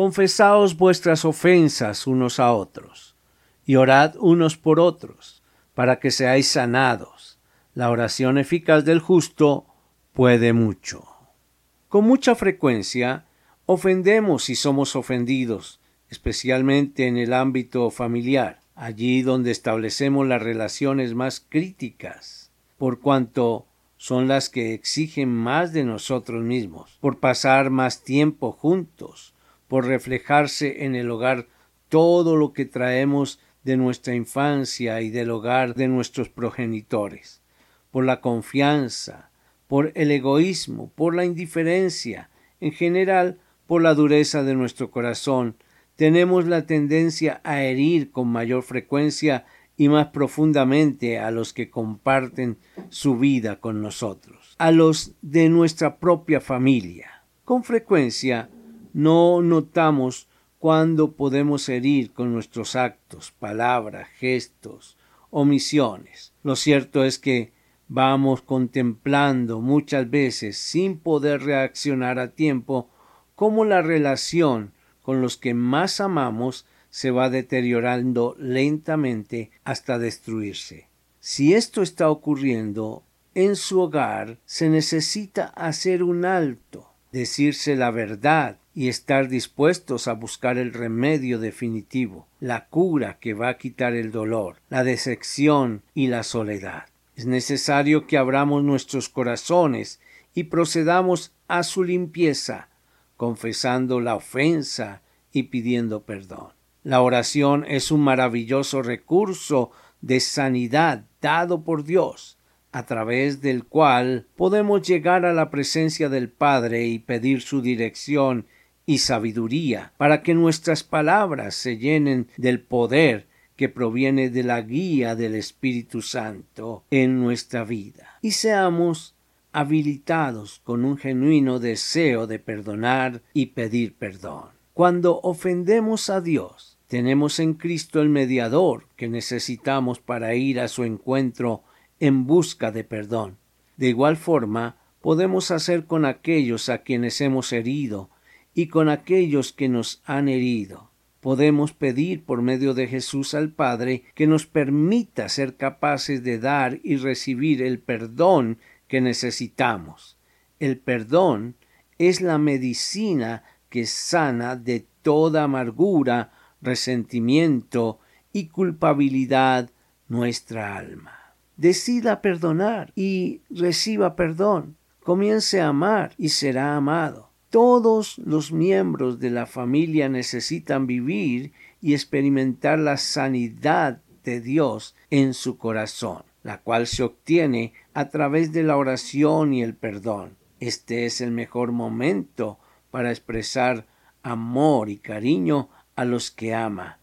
confesaos vuestras ofensas unos a otros, y orad unos por otros, para que seáis sanados. La oración eficaz del justo puede mucho. Con mucha frecuencia ofendemos y somos ofendidos, especialmente en el ámbito familiar, allí donde establecemos las relaciones más críticas, por cuanto son las que exigen más de nosotros mismos, por pasar más tiempo juntos, por reflejarse en el hogar todo lo que traemos de nuestra infancia y del hogar de nuestros progenitores, por la confianza, por el egoísmo, por la indiferencia, en general por la dureza de nuestro corazón, tenemos la tendencia a herir con mayor frecuencia y más profundamente a los que comparten su vida con nosotros, a los de nuestra propia familia. Con frecuencia no notamos cuándo podemos herir con nuestros actos, palabras, gestos, omisiones. Lo cierto es que vamos contemplando muchas veces sin poder reaccionar a tiempo cómo la relación con los que más amamos se va deteriorando lentamente hasta destruirse. Si esto está ocurriendo en su hogar, se necesita hacer un alto, decirse la verdad, y estar dispuestos a buscar el remedio definitivo, la cura que va a quitar el dolor, la decepción y la soledad. Es necesario que abramos nuestros corazones y procedamos a su limpieza, confesando la ofensa y pidiendo perdón. La oración es un maravilloso recurso de sanidad dado por Dios a través del cual podemos llegar a la presencia del Padre y pedir su dirección y sabiduría para que nuestras palabras se llenen del poder que proviene de la guía del Espíritu Santo en nuestra vida y seamos habilitados con un genuino deseo de perdonar y pedir perdón. Cuando ofendemos a Dios, tenemos en Cristo el mediador que necesitamos para ir a su encuentro en busca de perdón. De igual forma, podemos hacer con aquellos a quienes hemos herido y con aquellos que nos han herido. Podemos pedir por medio de Jesús al Padre que nos permita ser capaces de dar y recibir el perdón que necesitamos. El perdón es la medicina que sana de toda amargura, resentimiento y culpabilidad nuestra alma decida perdonar y reciba perdón. Comience a amar y será amado. Todos los miembros de la familia necesitan vivir y experimentar la sanidad de Dios en su corazón, la cual se obtiene a través de la oración y el perdón. Este es el mejor momento para expresar amor y cariño a los que ama,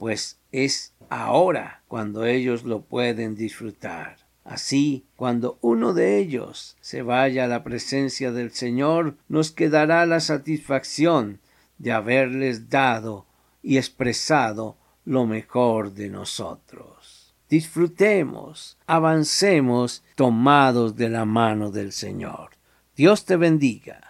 pues es ahora cuando ellos lo pueden disfrutar. Así, cuando uno de ellos se vaya a la presencia del Señor, nos quedará la satisfacción de haberles dado y expresado lo mejor de nosotros. Disfrutemos, avancemos tomados de la mano del Señor. Dios te bendiga.